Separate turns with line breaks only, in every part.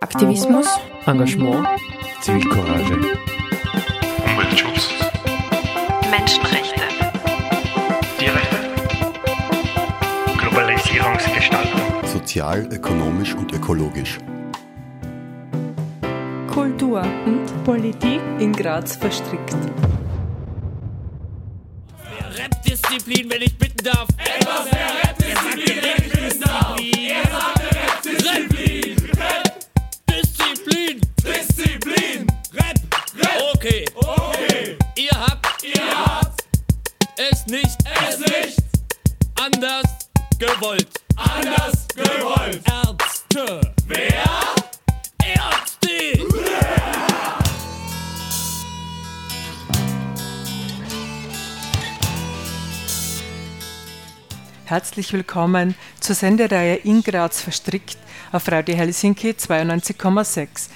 Aktivismus, Engagement,
Zivilcourage,
Umweltschutz,
Menschenrechte,
Tierrechte, Globalisierungsgestaltung,
sozial, ökonomisch und ökologisch.
Kultur und Politik in Graz verstrickt.
Rap-Disziplin, wenn ich bitten
Herzlich willkommen zur Sendereihe In Graz verstrickt auf Radio Helsinki 92,6.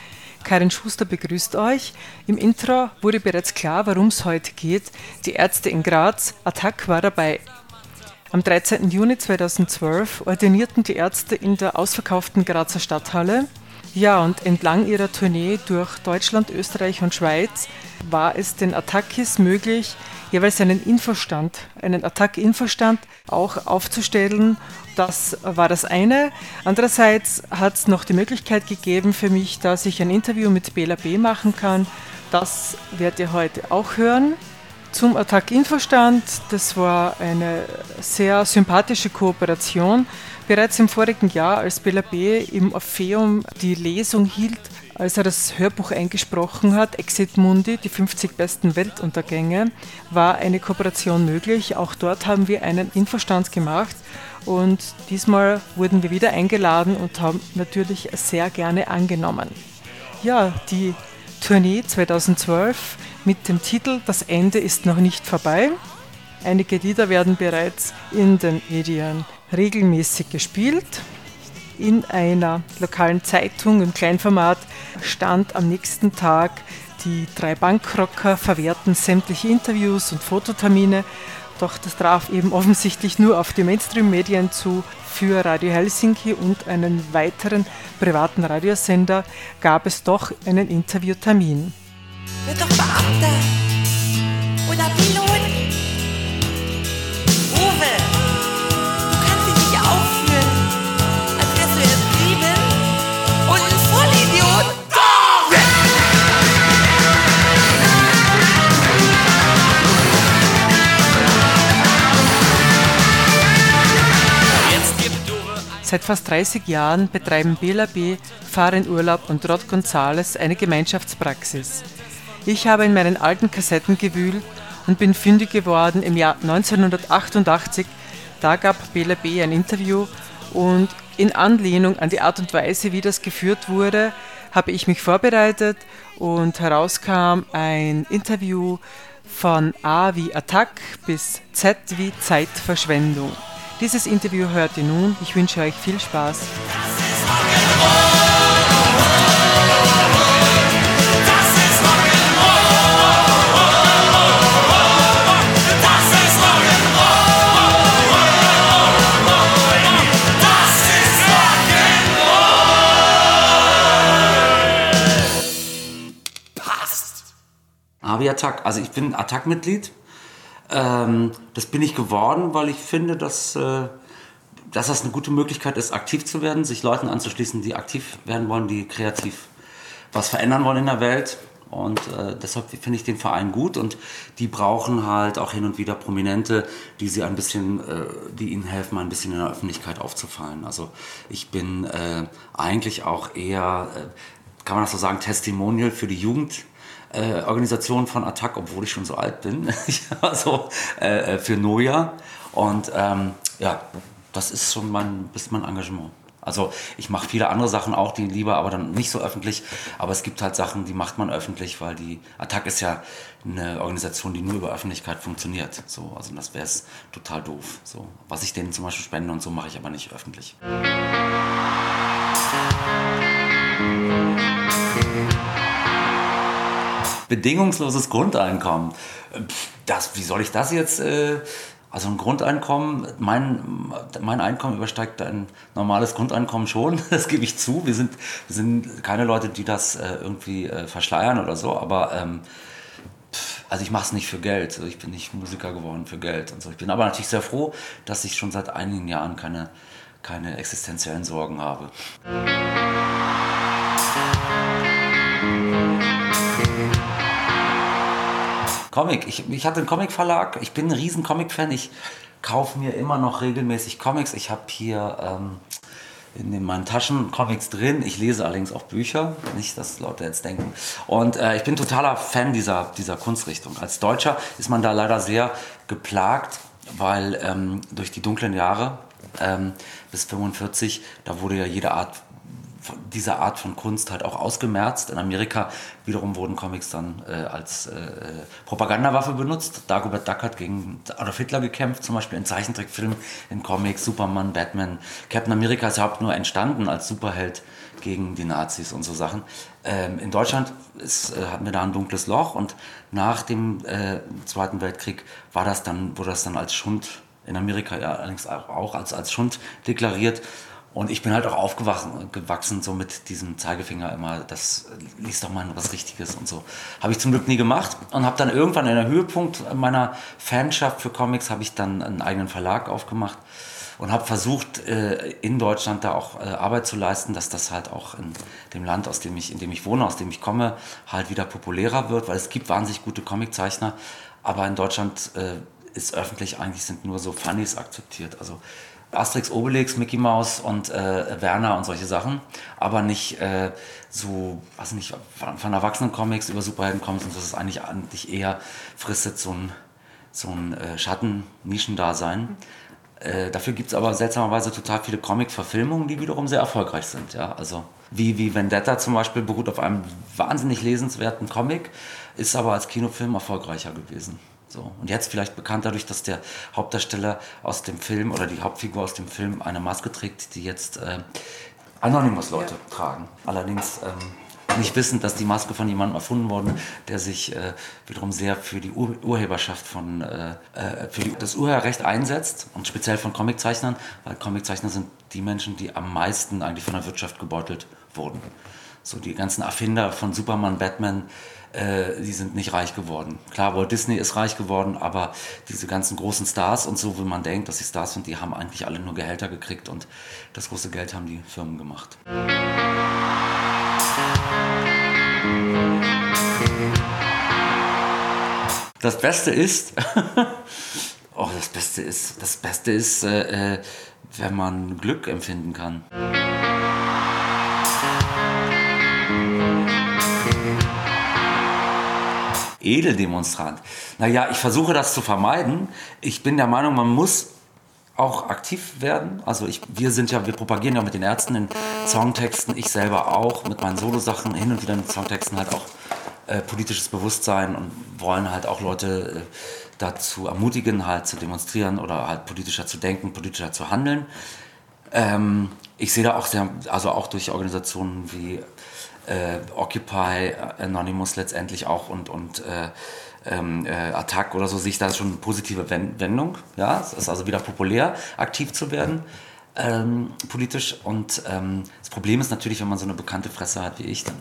Karin Schuster begrüßt euch. Im Intro wurde bereits klar, worum es heute geht. Die Ärzte in Graz, Attack war dabei. Am 13. Juni 2012 ordinierten die Ärzte in der ausverkauften Grazer Stadthalle. Ja, und entlang ihrer Tournee durch Deutschland, Österreich und Schweiz war es den Attackis möglich, jeweils einen Infostand, einen Attack-Infostand auch aufzustellen. Das war das eine. Andererseits hat es noch die Möglichkeit gegeben für mich, dass ich ein Interview mit Bela B. machen kann. Das werdet ihr heute auch hören. Zum Attack-Infostand, das war eine sehr sympathische Kooperation. Bereits im vorigen Jahr, als Bela B. im Orpheum die Lesung hielt, als er das Hörbuch eingesprochen hat, Exit Mundi, die 50 besten Weltuntergänge, war eine Kooperation möglich. Auch dort haben wir einen Infostand gemacht und diesmal wurden wir wieder eingeladen und haben natürlich sehr gerne angenommen. Ja, die Tournee 2012 mit dem Titel Das Ende ist noch nicht vorbei. Einige Lieder werden bereits in den Medien regelmäßig gespielt. In einer lokalen Zeitung im Kleinformat stand am nächsten Tag, die drei Bankrocker verwehrten sämtliche Interviews und Fototermine, doch das traf eben offensichtlich nur auf die Mainstream-Medien zu. Für Radio Helsinki und einen weiteren privaten Radiosender gab es doch einen Interviewtermin.
Wird doch Beamter oder Pilot.
Seit fast 30 Jahren betreiben Bela B., Farin Urlaub und Rod Gonzales eine Gemeinschaftspraxis. Ich habe in meinen alten Kassetten gewühlt und bin fündig geworden im Jahr 1988. Da gab Bela B. ein Interview und in Anlehnung an die Art und Weise, wie das geführt wurde, habe ich mich vorbereitet und herauskam ein Interview von A wie Attack bis Z wie Zeitverschwendung. Dieses Interview hört ihr nun. Ich wünsche euch viel Spaß.
Avi Attack. Also ich bin Attack-Mitglied. Ähm, das bin ich geworden, weil ich finde, dass, äh, dass das eine gute Möglichkeit ist, aktiv zu werden, sich Leuten anzuschließen, die aktiv werden wollen, die kreativ was verändern wollen in der Welt. Und äh, deshalb finde ich den Verein gut und die brauchen halt auch hin und wieder Prominente, die sie ein bisschen, äh, die ihnen helfen, ein bisschen in der Öffentlichkeit aufzufallen. Also ich bin äh, eigentlich auch eher, äh, kann man das so sagen, Testimonial für die Jugend äh, Organisation von Attac, obwohl ich schon so alt bin, also äh, für Noja. Und ähm, ja, das ist schon mein, ist mein Engagement. Also ich mache viele andere Sachen auch, die lieber, aber dann nicht so öffentlich. Aber es gibt halt Sachen, die macht man öffentlich, weil die Attac ist ja eine Organisation, die nur über Öffentlichkeit funktioniert. So, also das wäre es total doof. So, was ich denen zum Beispiel spende und so mache ich aber nicht öffentlich. Bedingungsloses Grundeinkommen. Das, wie soll ich das jetzt äh, Also ein Grundeinkommen, mein, mein Einkommen übersteigt ein normales Grundeinkommen schon, das gebe ich zu. Wir sind, wir sind keine Leute, die das äh, irgendwie äh, verschleiern oder so, aber ähm, also ich mache es nicht für Geld. Also ich bin nicht Musiker geworden für Geld und so. Ich bin aber natürlich sehr froh, dass ich schon seit einigen Jahren keine, keine existenziellen Sorgen habe. Comic. Ich, ich hatte einen Comic-Verlag. Ich bin ein riesen Comic-Fan. Ich kaufe mir immer noch regelmäßig Comics. Ich habe hier ähm, in den, meinen Taschen Comics drin. Ich lese allerdings auch Bücher. Nicht, dass Leute jetzt denken. Und äh, ich bin totaler Fan dieser, dieser Kunstrichtung. Als Deutscher ist man da leider sehr geplagt, weil ähm, durch die dunklen Jahre ähm, bis 45, da wurde ja jede Art diese Art von Kunst halt auch ausgemerzt. In Amerika wiederum wurden Comics dann äh, als äh, Propagandawaffe benutzt. Dagobert Duck hat gegen Adolf Hitler gekämpft, zum Beispiel in Zeichentrickfilmen, in Comics, Superman, Batman. Captain America ist überhaupt nur entstanden als Superheld gegen die Nazis und so Sachen. Ähm, in Deutschland ist, äh, hatten wir da ein dunkles Loch und nach dem äh, Zweiten Weltkrieg war das dann, wurde das dann als Schund in Amerika ja allerdings auch als, als Schund deklariert. Und ich bin halt auch aufgewachsen, gewachsen so mit diesem Zeigefinger immer, das liest doch mal was Richtiges und so. Habe ich zum Glück nie gemacht und habe dann irgendwann in der Höhepunkt meiner Fanschaft für Comics habe ich dann einen eigenen Verlag aufgemacht und habe versucht äh, in Deutschland da auch äh, Arbeit zu leisten, dass das halt auch in dem Land, aus dem ich, in dem ich wohne, aus dem ich komme, halt wieder populärer wird, weil es gibt wahnsinnig gute Comiczeichner, aber in Deutschland äh, ist öffentlich eigentlich sind nur so Funnies akzeptiert. Also Asterix, Obelix, Mickey Mouse und äh, Werner und solche Sachen, aber nicht äh, so, weiß nicht, von, von Erwachsenen-Comics über Superhelden-Comics und das ist eigentlich, eigentlich eher fristet so ein, so ein äh, Schatten-Nischendasein. Äh, dafür gibt es aber seltsamerweise total viele Comic-Verfilmungen, die wiederum sehr erfolgreich sind. Ja? Also wie, wie Vendetta zum Beispiel beruht auf einem wahnsinnig lesenswerten Comic, ist aber als Kinofilm erfolgreicher gewesen. So. Und jetzt vielleicht bekannt dadurch, dass der Hauptdarsteller aus dem Film oder die Hauptfigur aus dem Film eine Maske trägt, die jetzt äh, Anonymous-Leute ja. tragen. Allerdings ähm, nicht wissend, dass die Maske von jemandem erfunden wurde, der sich äh, wiederum sehr für die Ur Urheberschaft von, äh, äh, für die, das Urheberrecht einsetzt und speziell von Comiczeichnern, weil Comiczeichner sind die Menschen, die am meisten eigentlich von der Wirtschaft gebeutelt wurden. So die ganzen Erfinder von Superman, Batman, äh, die sind nicht reich geworden. Klar, Walt Disney ist reich geworden, aber diese ganzen großen Stars und so, wie man denkt, dass sie Stars sind, die haben eigentlich alle nur Gehälter gekriegt und das große Geld haben die Firmen gemacht. Das Beste ist, oh, das Beste ist, das Beste ist, äh, äh wenn man Glück empfinden kann. Edeldemonstrant. Naja, ich versuche das zu vermeiden. Ich bin der Meinung, man muss auch aktiv werden. Also ich, wir sind ja, wir propagieren ja mit den Ärzten in Songtexten, ich selber auch mit meinen Solosachen hin und wieder in Songtexten halt auch äh, politisches Bewusstsein und wollen halt auch Leute äh, dazu ermutigen, halt zu demonstrieren oder halt politischer zu denken, politischer zu handeln. Ähm, ich sehe da auch sehr, also auch durch Organisationen wie äh, Occupy, Anonymous letztendlich auch und, und äh, ähm, äh, Attack oder so, sehe ich da schon eine positive Wendung. Ja, es ist also wieder populär, aktiv zu werden. Ähm, politisch und ähm, das Problem ist natürlich, wenn man so eine bekannte Fresse hat wie ich, dann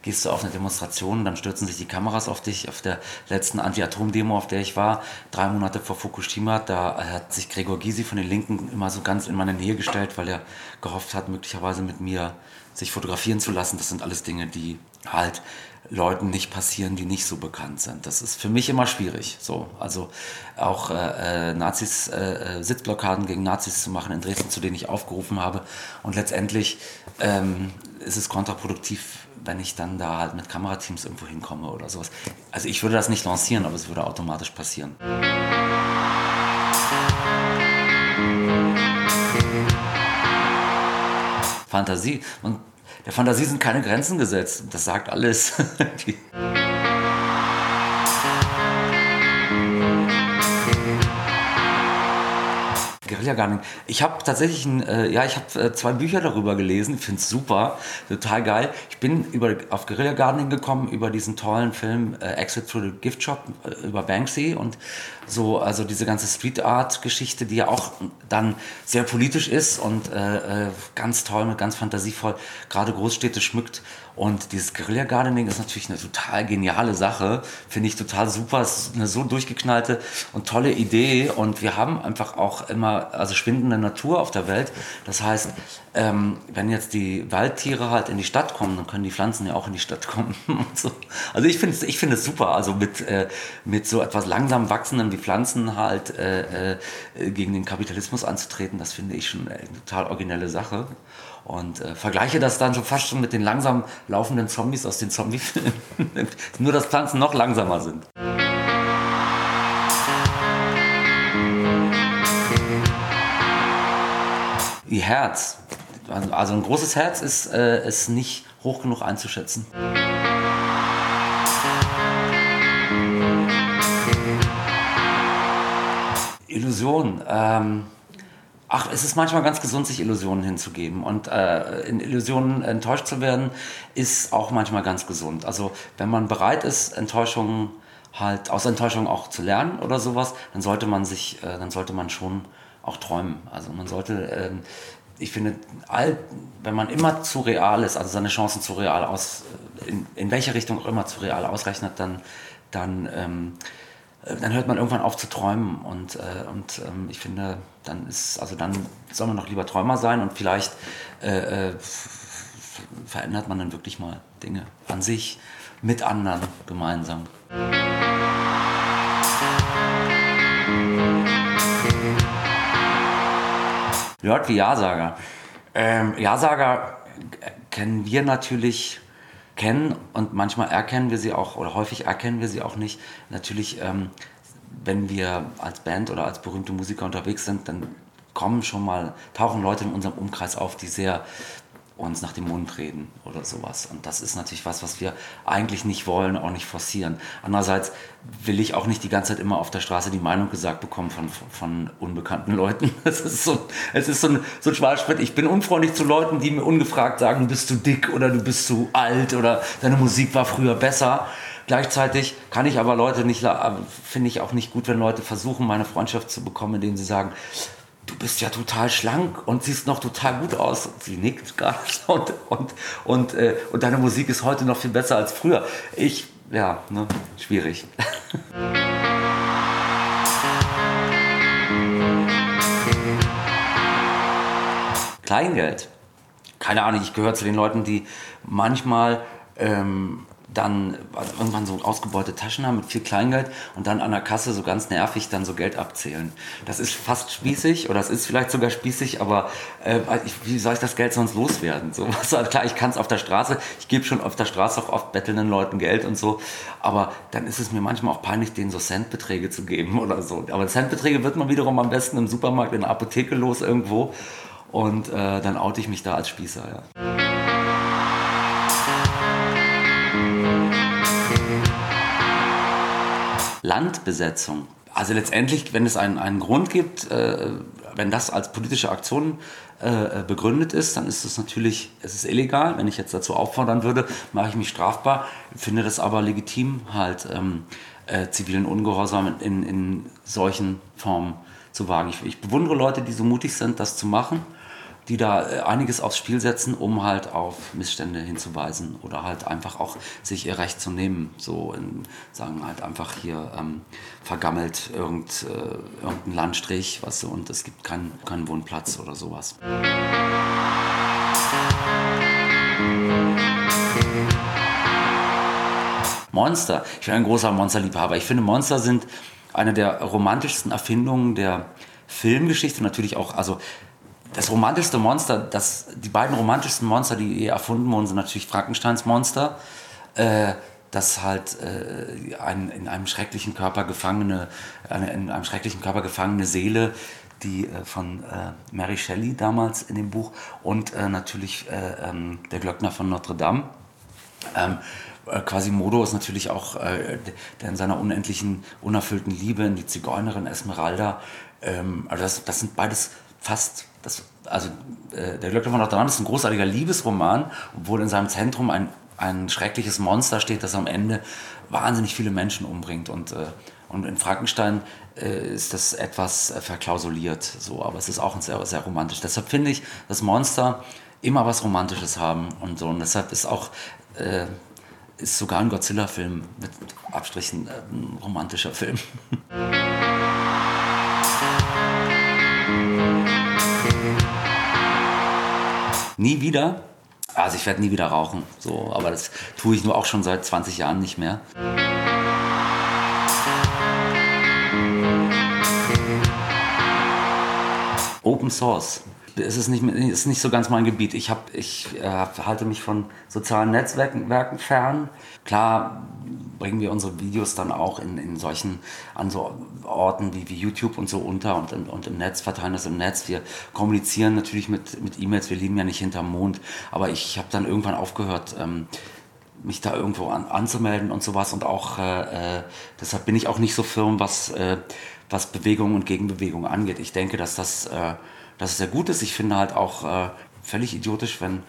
gehst du auf eine Demonstration, dann stürzen sich die Kameras auf dich. Auf der letzten Anti-Atom-Demo, auf der ich war, drei Monate vor Fukushima, da hat sich Gregor Gysi von den Linken immer so ganz in meine Nähe gestellt, weil er gehofft hat, möglicherweise mit mir sich fotografieren zu lassen, das sind alles Dinge, die halt Leuten nicht passieren, die nicht so bekannt sind. Das ist für mich immer schwierig. So, also auch äh, äh Nazis, äh, äh, Sitzblockaden gegen Nazis zu machen in Dresden, zu denen ich aufgerufen habe. Und letztendlich ähm, ist es kontraproduktiv, wenn ich dann da halt mit Kamerateams irgendwo hinkomme oder sowas. Also ich würde das nicht lancieren, aber es würde automatisch passieren. Fantasie. Und der Fantasie sind keine Grenzen gesetzt. Das sagt alles. Guerilla Gardening. Ich habe tatsächlich ein, äh, ja, ich habe äh, zwei Bücher darüber gelesen. Ich finde es super, total geil. Ich bin über, auf Guerilla Gardening gekommen über diesen tollen Film äh, Exit through the Gift Shop äh, über Banksy und so, also diese ganze Street Art Geschichte, die ja auch dann sehr politisch ist und äh, äh, ganz toll, mit ganz fantasievoll gerade Großstädte schmückt. Und dieses Guerilla Gardening ist natürlich eine total geniale Sache, finde ich total super. Es ist eine so durchgeknallte und tolle Idee. Und wir haben einfach auch immer, also schwindende Natur auf der Welt. Das heißt, ähm, wenn jetzt die Waldtiere halt in die Stadt kommen, dann können die Pflanzen ja auch in die Stadt kommen. So. Also ich finde es ich super, also mit, äh, mit so etwas langsam wachsenden wie Pflanzen halt äh, äh, gegen den Kapitalismus anzutreten, das finde ich schon eine total originelle Sache. Und äh, vergleiche das dann schon fast schon mit den langsam laufenden Zombies aus den Zombie-Filmen. Nur, dass Pflanzen noch langsamer sind. Ihr Herz. Also, also ein großes Herz ist, äh, ist nicht hoch genug einzuschätzen. Illusion. Ähm, ach, es ist manchmal ganz gesund, sich Illusionen hinzugeben. Und äh, in Illusionen enttäuscht zu werden, ist auch manchmal ganz gesund. Also wenn man bereit ist, Enttäuschungen halt aus Enttäuschungen auch zu lernen oder sowas, dann sollte man sich, äh, dann sollte man schon auch träumen. Also man sollte, ähm, ich finde, all, wenn man immer zu real ist, also seine Chancen zu real aus, in, in welche Richtung auch immer zu real ausrechnet, dann, dann ähm, äh, dann hört man irgendwann auf zu träumen und, äh, und ähm, ich finde, dann ist, also dann soll man doch lieber Träumer sein und vielleicht äh, äh, verändert man dann wirklich mal Dinge an sich, mit anderen gemeinsam. Lord wie Ja-Sager. Ähm, Ja-Sager kennen wir natürlich kennen und manchmal erkennen wir sie auch oder häufig erkennen wir sie auch nicht. Natürlich, ähm, wenn wir als Band oder als berühmte Musiker unterwegs sind, dann kommen schon mal, tauchen Leute in unserem Umkreis auf, die sehr uns nach dem Mund reden oder sowas. Und das ist natürlich was, was wir eigentlich nicht wollen, auch nicht forcieren. Andererseits will ich auch nicht die ganze Zeit immer auf der Straße die Meinung gesagt bekommen von, von unbekannten Leuten. Es ist so, es ist so ein, so ein Schmalsprit. Ich bin unfreundlich zu Leuten, die mir ungefragt sagen, bist du dick oder du bist zu alt oder deine Musik war früher besser. Gleichzeitig kann ich aber Leute nicht, finde ich auch nicht gut, wenn Leute versuchen, meine Freundschaft zu bekommen, indem sie sagen, du bist ja total schlank und siehst noch total gut aus. Sie nickt gar nicht und, und, und, äh, und deine Musik ist heute noch viel besser als früher. Ich, ja, ne, schwierig. Kleingeld. Keine Ahnung, ich gehöre zu den Leuten, die manchmal ähm, dann also irgendwann so ausgebeute Taschen haben mit viel Kleingeld und dann an der Kasse so ganz nervig dann so Geld abzählen. Das ist fast spießig oder es ist vielleicht sogar spießig, aber äh, wie soll ich das Geld sonst loswerden? So, was, klar, ich kann es auf der Straße, ich gebe schon auf der Straße auch oft bettelnden Leuten Geld und so, aber dann ist es mir manchmal auch peinlich, denen so Centbeträge zu geben oder so. Aber Centbeträge wird man wiederum am besten im Supermarkt, in der Apotheke los irgendwo und äh, dann oute ich mich da als Spießer. Ja. Landbesetzung. Also letztendlich, wenn es einen, einen Grund gibt, äh, wenn das als politische Aktion äh, begründet ist, dann ist es natürlich, es ist illegal. Wenn ich jetzt dazu auffordern würde, mache ich mich strafbar. Finde das aber legitim, halt ähm, äh, zivilen Ungehorsam in, in solchen Formen zu wagen. Ich, ich bewundere Leute, die so mutig sind, das zu machen die da äh, einiges aufs Spiel setzen, um halt auf Missstände hinzuweisen oder halt einfach auch sich ihr Recht zu nehmen. So in, sagen halt einfach hier ähm, vergammelt irgend, äh, irgendein Landstrich, weißt du, und es gibt keinen kein Wohnplatz oder sowas. Monster. Ich bin ein großer Monsterliebhaber. Ich finde, Monster sind eine der romantischsten Erfindungen der Filmgeschichte. Natürlich auch, also das romantischste Monster, das, die beiden romantischsten Monster, die erfunden wurden, sind natürlich Frankensteins Monster. Äh, das halt äh, ein, in einem schrecklichen Körper gefangene, eine in einem schrecklichen Körper gefangene Seele, die äh, von äh, Mary Shelley damals in dem Buch und äh, natürlich äh, ähm, der Glöckner von Notre Dame. Ähm, äh, Quasimodo ist natürlich auch, der in seiner unendlichen, unerfüllten Liebe in die Zigeunerin Esmeralda Ähm, also das, das sind beides fast, das, also äh, der Glöckner von Notre Dame ist ein großartiger Liebesroman, obwohl in seinem Zentrum ein, ein schreckliches Monster steht, das am Ende wahnsinnig viele Menschen umbringt. Und, äh, und in Frankenstein äh, ist das etwas äh, verklausuliert, so, aber es ist auch sehr, sehr romantisch. Deshalb finde ich, dass Monster immer was Romantisches haben und so. Und deshalb ist auch äh, ist sogar ein Godzilla-Film mit Abstrichen äh, ein romantischer Film. nie wieder. Also ich werde nie wieder rauchen, so, aber das tue ich nur auch schon seit 20 Jahren nicht mehr. Open Source. Es ist nicht, ist nicht so ganz mein Gebiet. Ich, hab, ich äh, halte mich von sozialen Netzwerken Werken fern. Klar bringen wir unsere Videos dann auch in, in solchen an so Orten wie, wie YouTube und so unter und, und, und im Netz, verteilen das im Netz. Wir kommunizieren natürlich mit, mit E-Mails, wir leben ja nicht hinterm Mond. Aber ich habe dann irgendwann aufgehört, ähm, mich da irgendwo an, anzumelden und sowas. Und auch äh, äh, deshalb bin ich auch nicht so firm, was, äh, was Bewegung und Gegenbewegung angeht. Ich denke, dass das, äh, dass es sehr gut ist. Ich finde halt auch äh, völlig idiotisch, wenn,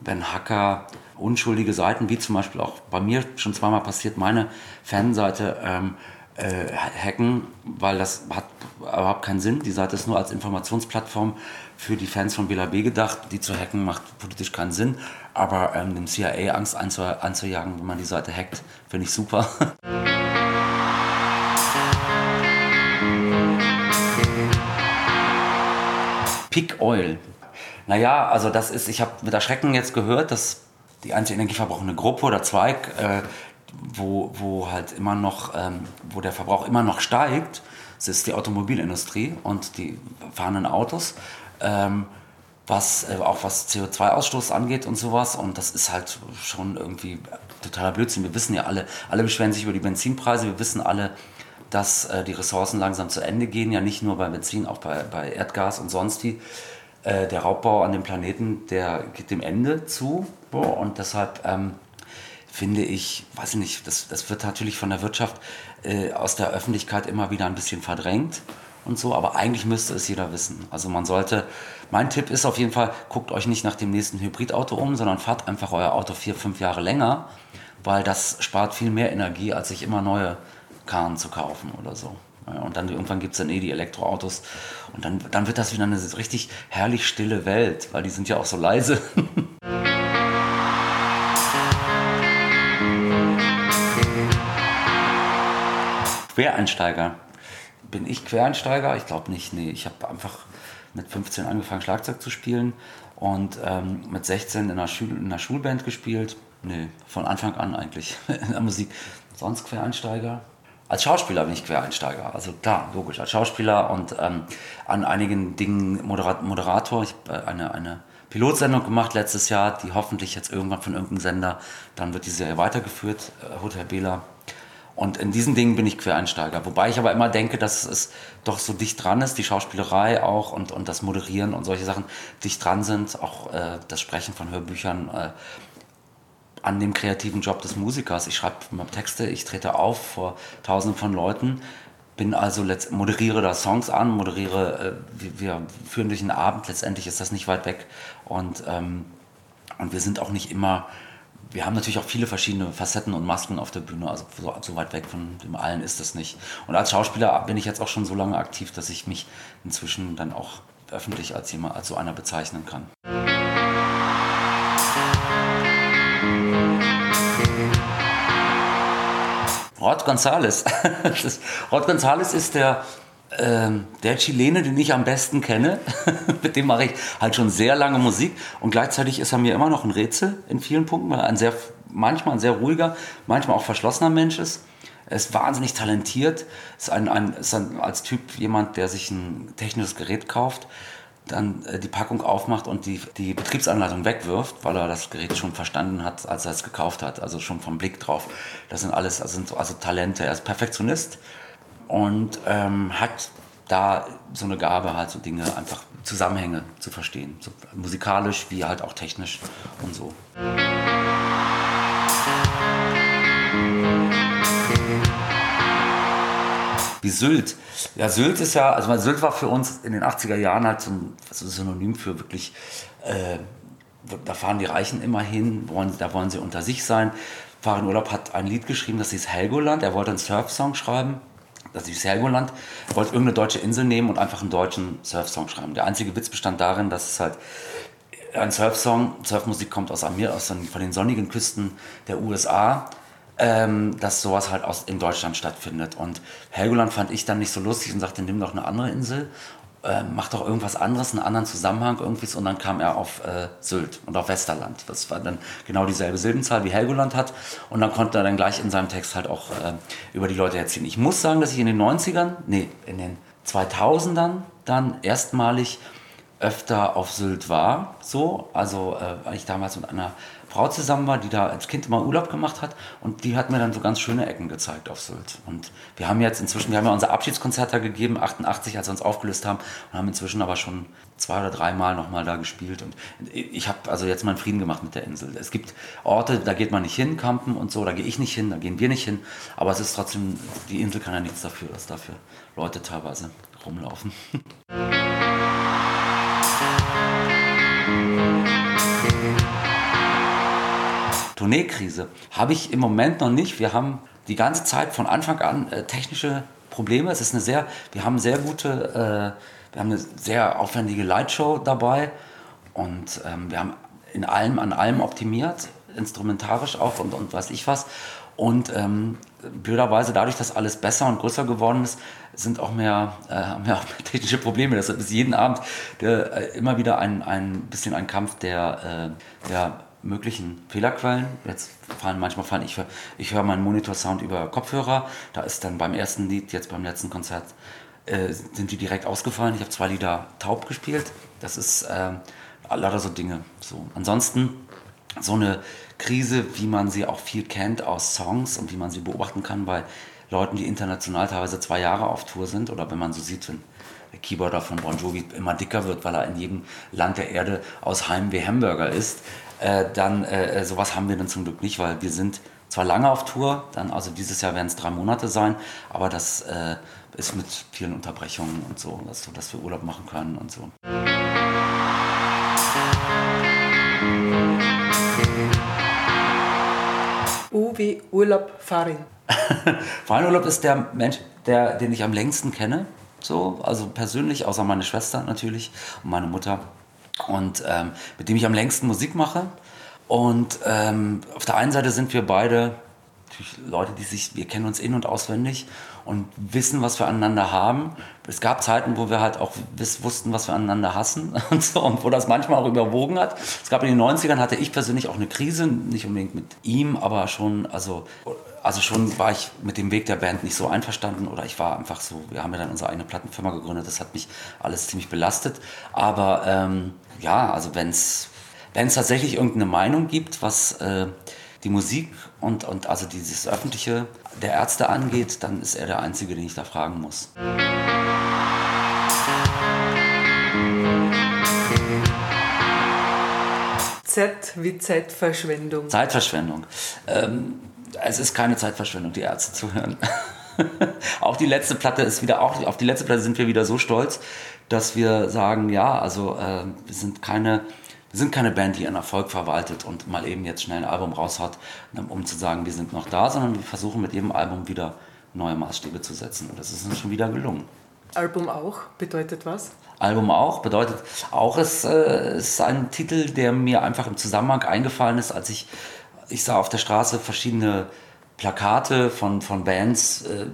wenn Hacker unschuldige Seiten, wie zum Beispiel auch bei mir schon zweimal passiert, meine Fanseite ähm, äh, hacken, weil das hat überhaupt keinen Sinn. Die Seite ist nur als Informationsplattform für die Fans von BLAB gedacht. Die zu hacken macht politisch keinen Sinn, aber ähm, dem CIA Angst anzu anzujagen, wenn man die Seite hackt, finde ich super. Peak Oil. Naja, also das ist, ich habe mit Erschrecken jetzt gehört, dass die einzige energieverbrauchende Gruppe oder Zweig, äh, wo, wo halt immer noch, ähm, wo der Verbrauch immer noch steigt, das ist die Automobilindustrie und die fahrenden Autos. Ähm, was äh, auch was CO2-Ausstoß angeht und sowas. Und das ist halt schon irgendwie totaler Blödsinn. Wir wissen ja alle, alle beschweren sich über die Benzinpreise. Wir wissen alle, dass äh, die Ressourcen langsam zu Ende gehen. Ja, nicht nur bei Benzin, auch bei, bei Erdgas und sonst die. Äh, der Raubbau an dem Planeten, der geht dem Ende zu. Und deshalb ähm, finde ich, weiß ich nicht, das, das wird natürlich von der Wirtschaft äh, aus der Öffentlichkeit immer wieder ein bisschen verdrängt und so, aber eigentlich müsste es jeder wissen. Also man sollte, mein Tipp ist auf jeden Fall, guckt euch nicht nach dem nächsten Hybridauto um, sondern fahrt einfach euer Auto vier, fünf Jahre länger, weil das spart viel mehr Energie, als sich immer neue Karren zu kaufen oder so. Und dann irgendwann gibt es dann eh die Elektroautos und dann, dann wird das wieder eine richtig herrlich stille Welt, weil die sind ja auch so leise. Quereinsteiger. Bin ich Quereinsteiger? Ich glaube nicht. Nee, ich habe einfach mit 15 angefangen, Schlagzeug zu spielen und ähm, mit 16 in einer, Schul in einer Schulband gespielt. Nee, von Anfang an eigentlich in der Musik. Sonst Quereinsteiger. Als Schauspieler bin ich Quereinsteiger. Also klar, logisch, als Schauspieler und ähm, an einigen Dingen Moderat Moderator. Ich habe äh, eine, eine Pilotsendung gemacht letztes Jahr, die hoffentlich jetzt irgendwann von irgendeinem Sender, dann wird die Serie weitergeführt, äh, Hotel Bela und in diesen Dingen bin ich Quereinsteiger. Wobei ich aber immer denke, dass es doch so dicht dran ist, die Schauspielerei auch und, und das Moderieren und solche Sachen dicht dran sind, auch äh, das Sprechen von Hörbüchern äh, an dem kreativen Job des Musikers. Ich schreibe Texte, ich trete auf vor tausenden von Leuten, bin also moderiere da Songs an, moderiere, äh, wir, führen durch einen Abend, letztendlich ist das nicht weit weg und, ähm, und wir sind auch nicht immer wir haben natürlich auch viele verschiedene Facetten und Masken auf der Bühne, also so, so, weit weg von dem allen ist das nicht. Und als Schauspieler bin ich jetzt auch schon so lange aktiv, dass ich mich inzwischen dann auch öffentlich als jemand, als so einer bezeichnen kann. Rod Gonzales. Rod Gonzales ist der ähm, der Chilene, den ich am besten kenne, mit dem mache ich halt schon sehr lange Musik und gleichzeitig ist er mir immer noch ein Rätsel in vielen Punkten, weil er ein sehr, manchmal ein sehr ruhiger, manchmal auch verschlossener Mensch ist. Er ist wahnsinnig talentiert, ist, ein, ein, ist ein, als Typ jemand, der sich ein technisches Gerät kauft, dann äh, die Packung aufmacht und die, die Betriebsanleitung wegwirft, weil er das Gerät schon verstanden hat, als er es gekauft hat, also schon vom Blick drauf. Das sind alles also, sind also Talente. Er ist Perfektionist und ähm, hat da so eine Gabe, halt so Dinge einfach Zusammenhänge zu verstehen, so musikalisch wie halt auch technisch und so. Wie Sylt. Ja, Sylt ist ja, also Sylt war für uns in den 80er Jahren halt so ein, so Synonym für wirklich, äh, da fahren die Reichen immer hin, wollen, da wollen sie unter sich sein. Farin Urlaub hat ein Lied geschrieben, das hieß Helgoland. Er wollte einen Surf-Song schreiben. Das hieß Helgoland. Wollte irgendeine deutsche Insel nehmen und einfach einen deutschen Surf-Song schreiben. Der einzige Witz bestand darin, dass es halt ein Surf-Song, Surfmusik kommt aus, Amir, aus den, von den sonnigen Küsten der USA, ähm, dass sowas halt aus, in Deutschland stattfindet. Und Helgoland fand ich dann nicht so lustig und sagte, nimm doch eine andere Insel, äh, mach doch irgendwas anderes, einen anderen Zusammenhang irgendwie. Und dann kam er auf äh, Sylt und auf Westerland. Das war dann genau dieselbe Silbenzahl wie Helgoland hat. Und dann konnte er dann gleich in seinem Text halt auch äh, über die Leute erzählen. Ich muss sagen, dass ich in den 90ern, nee, in den 2000ern dann erstmalig öfter auf Sylt war, so, also äh, weil ich damals mit einer Frau zusammen war, die da als Kind immer Urlaub gemacht hat und die hat mir dann so ganz schöne Ecken gezeigt auf Sylt. Und wir haben jetzt inzwischen, wir haben ja unser Abschiedskonzert da gegeben, 88, als wir uns aufgelöst haben und haben inzwischen aber schon zwei oder dreimal nochmal da gespielt und ich habe also jetzt meinen Frieden gemacht mit der Insel. Es gibt Orte, da geht man nicht hin, campen und so, da gehe ich nicht hin, da gehen wir nicht hin, aber es ist trotzdem, die Insel kann ja nichts dafür, dass dafür Leute teilweise rumlaufen. Tourneekrise habe ich im Moment noch nicht. Wir haben die ganze Zeit von Anfang an äh, technische Probleme. Es ist eine sehr, wir haben sehr gute, äh, wir haben eine sehr aufwendige Lightshow dabei und ähm, wir haben in allem an allem optimiert, instrumentarisch auch und, und weiß ich was. Und ähm, blöderweise, dadurch, dass alles besser und größer geworden ist, sind auch mehr, äh, mehr technische Probleme. Deshalb ist jeden Abend der, äh, immer wieder ein, ein bisschen ein Kampf der, äh, der möglichen Fehlerquellen. Jetzt fallen manchmal fallen ich, ich höre meinen Monitor-Sound über Kopfhörer. Da ist dann beim ersten Lied, jetzt beim letzten Konzert, äh, sind die direkt ausgefallen. Ich habe zwei Lieder taub gespielt. Das ist äh, lauter so Dinge. So. Ansonsten so eine Krise, wie man sie auch viel kennt aus Songs und wie man sie beobachten kann bei Leuten, die international teilweise zwei Jahre auf Tour sind oder wenn man so sieht, wenn der Keyboarder von Bon Jovi immer dicker wird, weil er in jedem Land der Erde aus Heim wie Hamburger ist, äh, dann äh, äh, sowas haben wir dann zum Glück nicht, weil wir sind zwar lange auf Tour, dann also dieses Jahr werden es drei Monate sein, aber das äh, ist mit vielen Unterbrechungen und so, dass, dass wir Urlaub machen können und so.
U wie Urlaub Farin.
Farin ist der Mensch, der, den ich am längsten kenne. So, also persönlich, außer meine Schwester natürlich und meine Mutter. Und ähm, mit dem ich am längsten Musik mache. Und ähm, auf der einen Seite sind wir beide Leute, die sich, wir kennen uns in- und auswendig und wissen, was wir aneinander haben. Es gab Zeiten, wo wir halt auch wussten, was wir aneinander hassen und so, und wo das manchmal auch überwogen hat. Es gab in den 90ern, hatte ich persönlich auch eine Krise, nicht unbedingt mit ihm, aber schon, also, also schon war ich mit dem Weg der Band nicht so einverstanden oder ich war einfach so, wir haben ja dann unsere eigene Plattenfirma gegründet, das hat mich alles ziemlich belastet. Aber ähm, ja, also wenn es tatsächlich irgendeine Meinung gibt, was... Äh, die Musik und, und also dieses Öffentliche der Ärzte angeht, dann ist er der Einzige, den ich da fragen muss.
Z wie Zeitverschwendung.
Zeitverschwendung. Ähm, es ist keine Zeitverschwendung, die Ärzte zu hören. auch die letzte Platte ist wieder, auch auf die letzte Platte sind wir wieder so stolz, dass wir sagen, ja, also äh, wir sind keine wir sind keine Band, die ihren Erfolg verwaltet und mal eben jetzt schnell ein Album raushaut, um zu sagen, wir sind noch da, sondern wir versuchen mit jedem Album wieder neue Maßstäbe zu setzen. Und das ist uns schon wieder gelungen.
Album auch bedeutet was?
Album auch bedeutet auch, es äh, ist ein Titel, der mir einfach im Zusammenhang eingefallen ist, als ich, ich sah auf der Straße verschiedene Plakate von, von Bands, äh,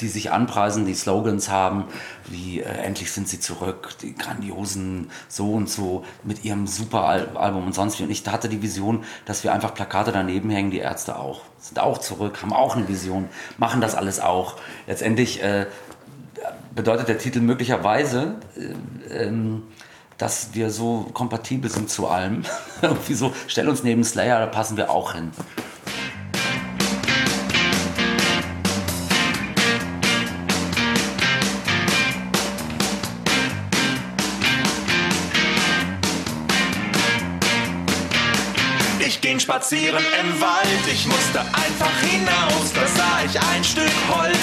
die sich anpreisen, die Slogans haben, wie äh, endlich sind sie zurück, die grandiosen so und so mit ihrem super Album und sonst wie. Und ich hatte die Vision, dass wir einfach Plakate daneben hängen, die Ärzte auch, sind auch zurück, haben auch eine Vision, machen das alles auch. Letztendlich äh, bedeutet der Titel möglicherweise, äh, ähm, dass wir so kompatibel sind zu allem. Irgendwie stell uns neben Slayer, da passen wir auch hin.
ging spazieren im Wald. Ich musste einfach hinaus. Da sah ich ein Stück Holz,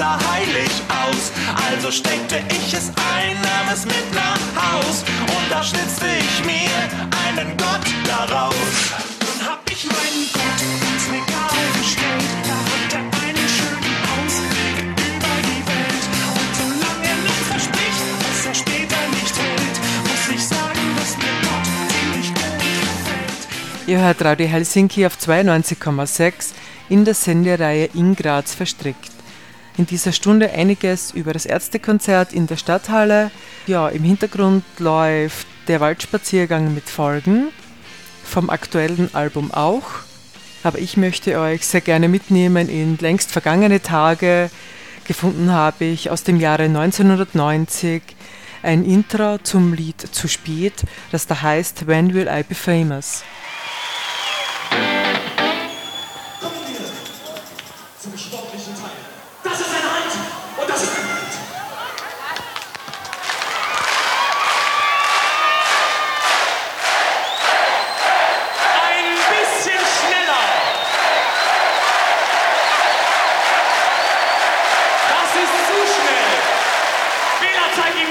sah heilig aus. Also steckte ich es ein, nahm es mit nach Haus und da schnitzte ich mir einen Gott daraus. Nun hab ich meinen Gott ins Regal gestellt, da hat er einen schönen Ausweg über die Welt. Und solange er nicht verspricht, was er später nicht hält, muss ich sagen, dass mir Gott ziemlich gut gefällt.
Ihr hört Radio Helsinki auf 92,6 in der Sendereihe in Graz verstrickt in dieser Stunde einiges über das Ärztekonzert in der Stadthalle. Ja, im Hintergrund läuft der Waldspaziergang mit Folgen vom aktuellen Album auch. Aber ich möchte euch sehr gerne mitnehmen in längst vergangene Tage. Gefunden habe ich aus dem Jahre 1990 ein Intro zum Lied Zu spät, das da heißt When Will I Be Famous?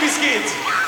es geht.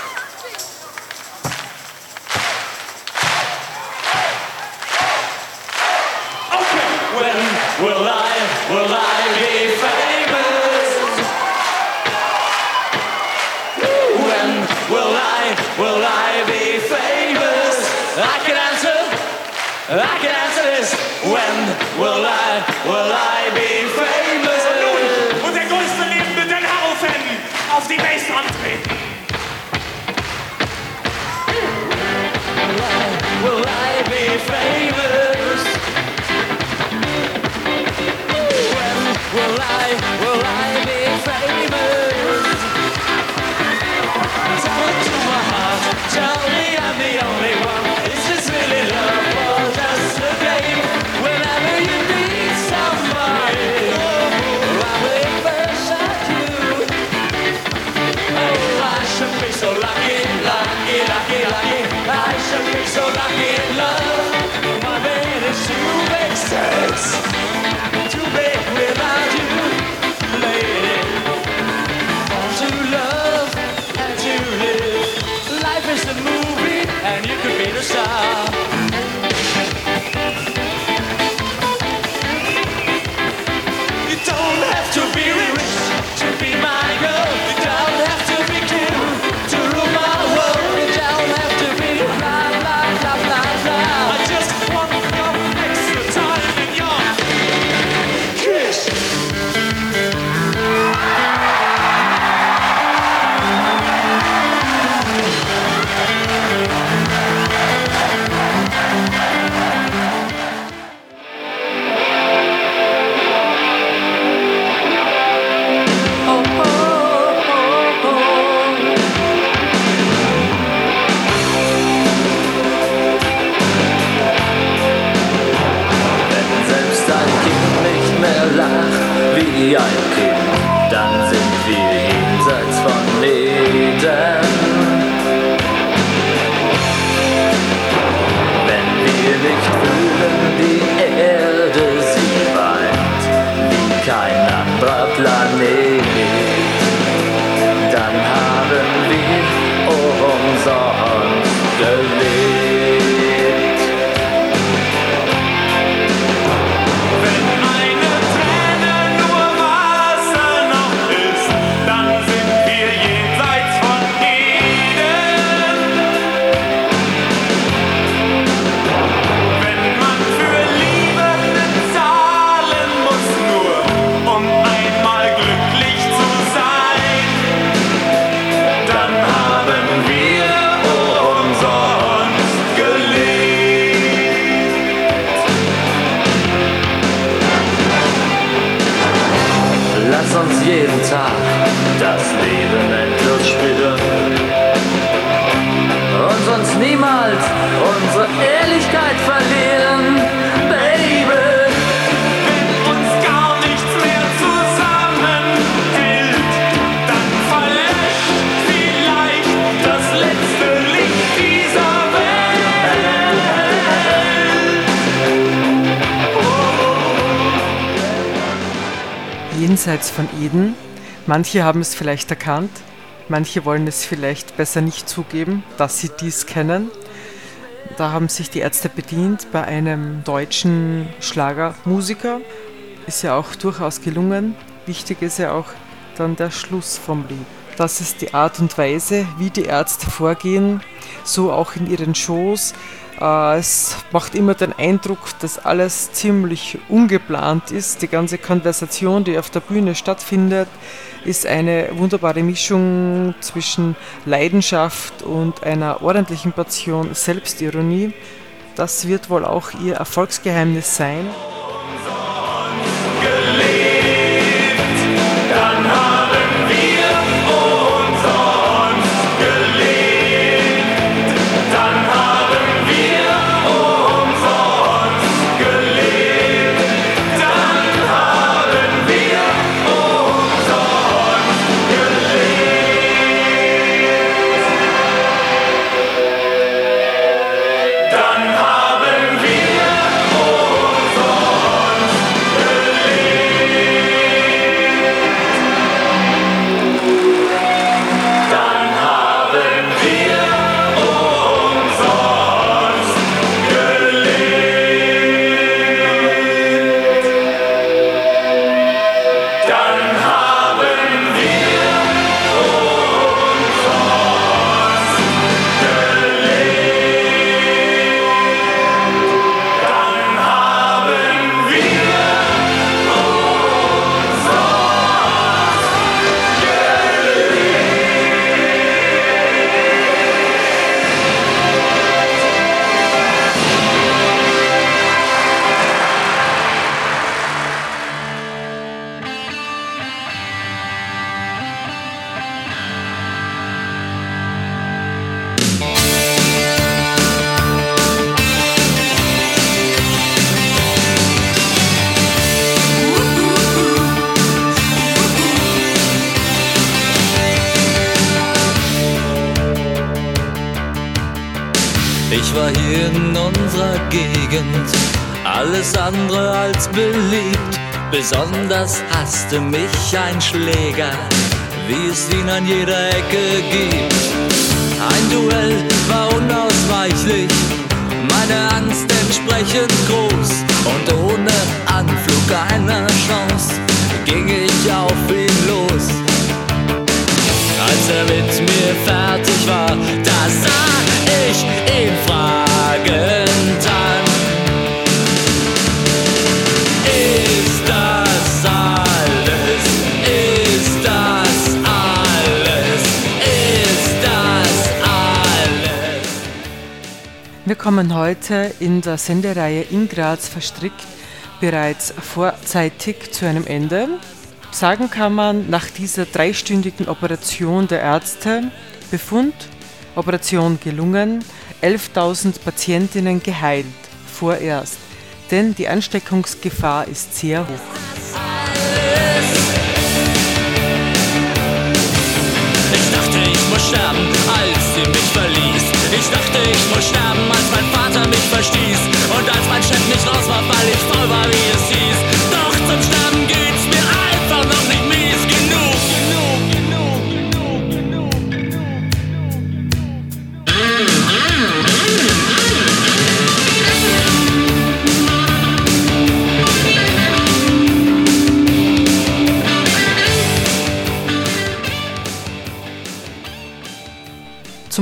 Planet, dann
hab jenseits von Eden.
Manche haben es vielleicht erkannt, manche wollen es vielleicht besser nicht zugeben, dass sie dies kennen. Da haben sich die Ärzte bedient bei einem deutschen Schlagermusiker. Ist ja auch durchaus gelungen. Wichtig ist ja auch dann der Schluss vom Lied. Das ist die Art und Weise, wie die Ärzte vorgehen, so auch in ihren Shows. Äh, Es macht immer den Eindruck, dass alles ziemlich ungeplant ist. Die ganze Konversation, die auf der Bühne stattfindet, ist eine wunderbare Mischung zwischen Leidenschaft und einer ordentlichen Portion Selbstironie. Das wird wohl auch ihr Erfolgsgeheimnis sein.
Als beliebt. Besonders hasste mich ein Schläger, wie es ihn an jeder Ecke gibt. Ein Duell war unausweichlich, meine Angst entsprechend groß. Und ohne Anflug einer Chance ging ich auf ihn los. Als er mit mir fertig war, da sah ich ihn fragend
Wir kommen heute in der Sendereihe in Graz verstrickt bereits vorzeitig zu einem Ende. Sagen kann man nach dieser dreistündigen Operation der Ärzte, Befund, Operation gelungen, 11.000 Patientinnen geheilt, vorerst. Denn die Ansteckungsgefahr ist sehr hoch.
Ich dachte, ich muss sterben, Ich dachte, ich muss sterben, als mein Vater mich verstieß. Und als mein Chef mich rauswarf, weil ich faul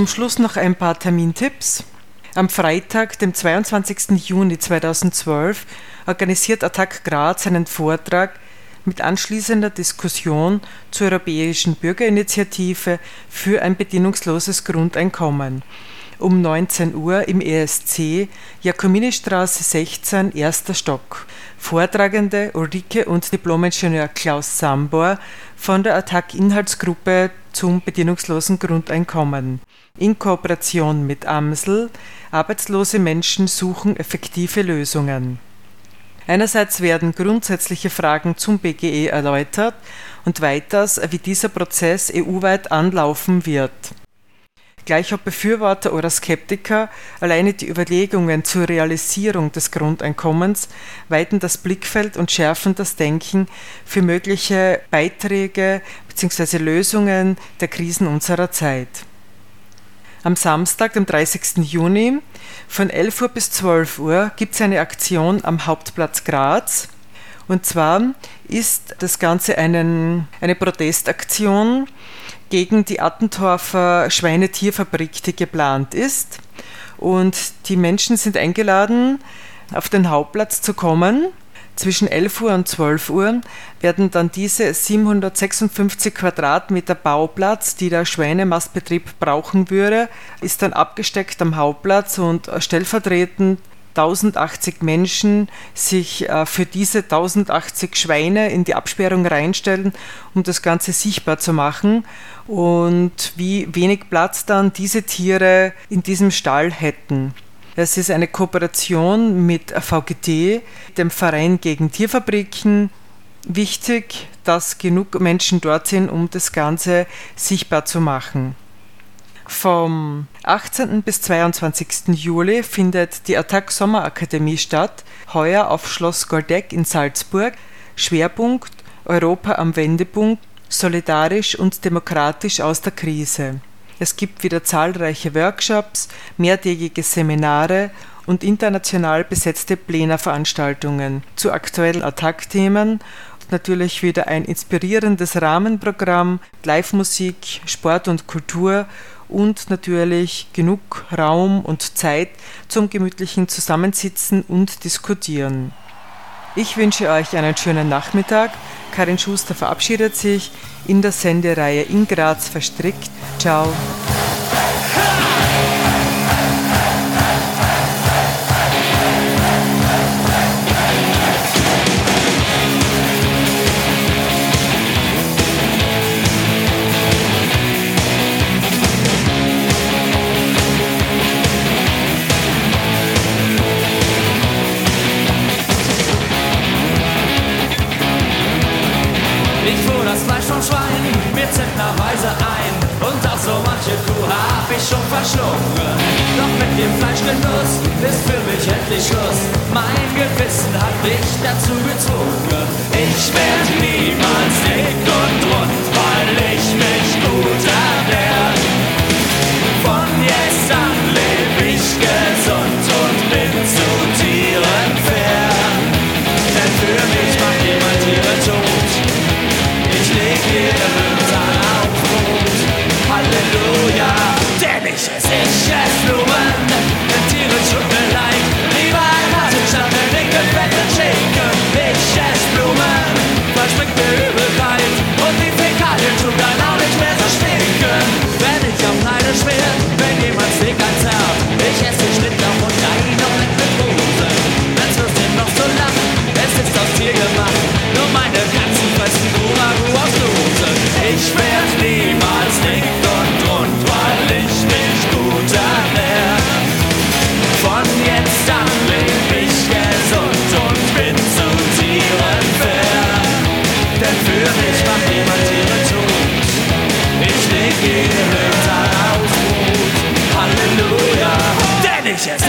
Schluss noch ein paar Termintipps. Am Freitag, dem 22. Juni 2012, organisiert Attac Graz einen Vortrag mit anschließender Diskussion zur Europäischen Bürgerinitiative für ein bedingungsloses Grundeinkommen. Um 19 Uhr im ESC, Jakoministraße 16, erster Stock. Vortragende Ulrike und Diplomingenieur Klaus Sambor von der Attac Inhaltsgruppe zum bedingungslosen Grundeinkommen. In Kooperation mit Amsel, arbeitslose Menschen suchen effektive Lösungen. Einerseits werden grundsätzliche Fragen zum BGE erläutert und weiters, wie dieser Prozess EU-weit anlaufen wird. Gleich ob Befürworter oder Skeptiker, alleine die Überlegungen zur Realisierung des Grundeinkommens weiten das Blickfeld und schärfen das Denken für mögliche Beiträge bzw. Lösungen der Krisen unserer Zeit. Am Samstag, dem 30. Juni, von 11 Uhr bis 12 Uhr gibt es eine Aktion am Hauptplatz Graz. Und zwar ist das Ganze einen, eine Protestaktion gegen die Attendorfer Schweinetierfabrik, die geplant ist. Und die Menschen sind eingeladen, auf den Hauptplatz zu kommen. Zwischen 11 Uhr und 12 Uhr werden dann diese 756 Quadratmeter Bauplatz, die der Schweinemastbetrieb brauchen würde, ist dann abgesteckt am Hauptplatz und stellvertretend 1080 Menschen sich äh, für diese 1080 Schweine in die Absperrung reinstellen, um das Ganze sichtbar zu machen und wie wenig Platz dann diese Tiere in diesem Stall hätten. Es ist eine Kooperation mit VGT, dem Verein gegen Tierfabriken. Wichtig, dass genug Menschen dort sind, um das Ganze sichtbar zu machen. Vom 18. bis 22. Juli findet die Attac Sommerakademie statt, heuer auf Schloss Goldeck in Salzburg. Schwerpunkt Europa am Wendepunkt, solidarisch und demokratisch aus der Krise. Es gibt wieder zahlreiche Workshops, mehrtägige Seminare und international besetzte Plenarveranstaltungen zu aktuellen Attack-Themen natürlich wieder ein inspirierendes Rahmenprogramm, Live-Musik, Sport und Kultur und natürlich genug Raum und Zeit zum gemütlichen Zusammensitzen und Diskutieren. Ich wünsche euch einen schönen Nachmittag. Karin Schuster verabschiedet sich in der Sendereihe in Graz verstrickt. Ciao.
Verschlungen Doch mit dem Fleischgenuss ist für mich endlich Schluss. Mein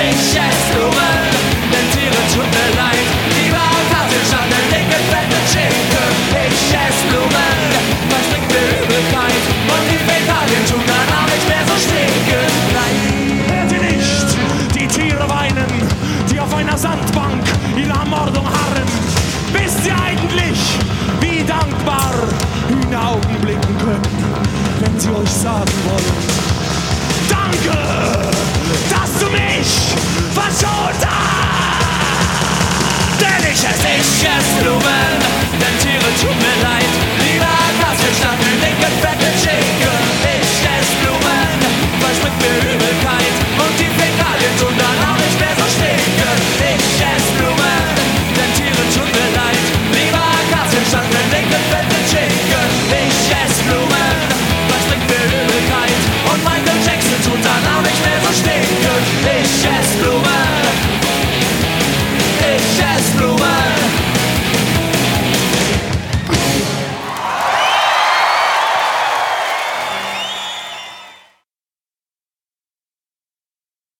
ich Blumen. Denn Tiere tut mir leid, lieber Tafelstand, den dicken, fetten. Ich ess Blumen, verspringt mir Übelkeit. Und die Fäkalien tun dann nicht mehr so stinken. Nein.
Hört ihr nicht? Die Tiere weinen, die auf einer Sandbank ihre Ermordung harren. Wisst ihr eigentlich, wie dankbar Hühner Augen blicken können, wenn sie euch sagen wollen? Danke!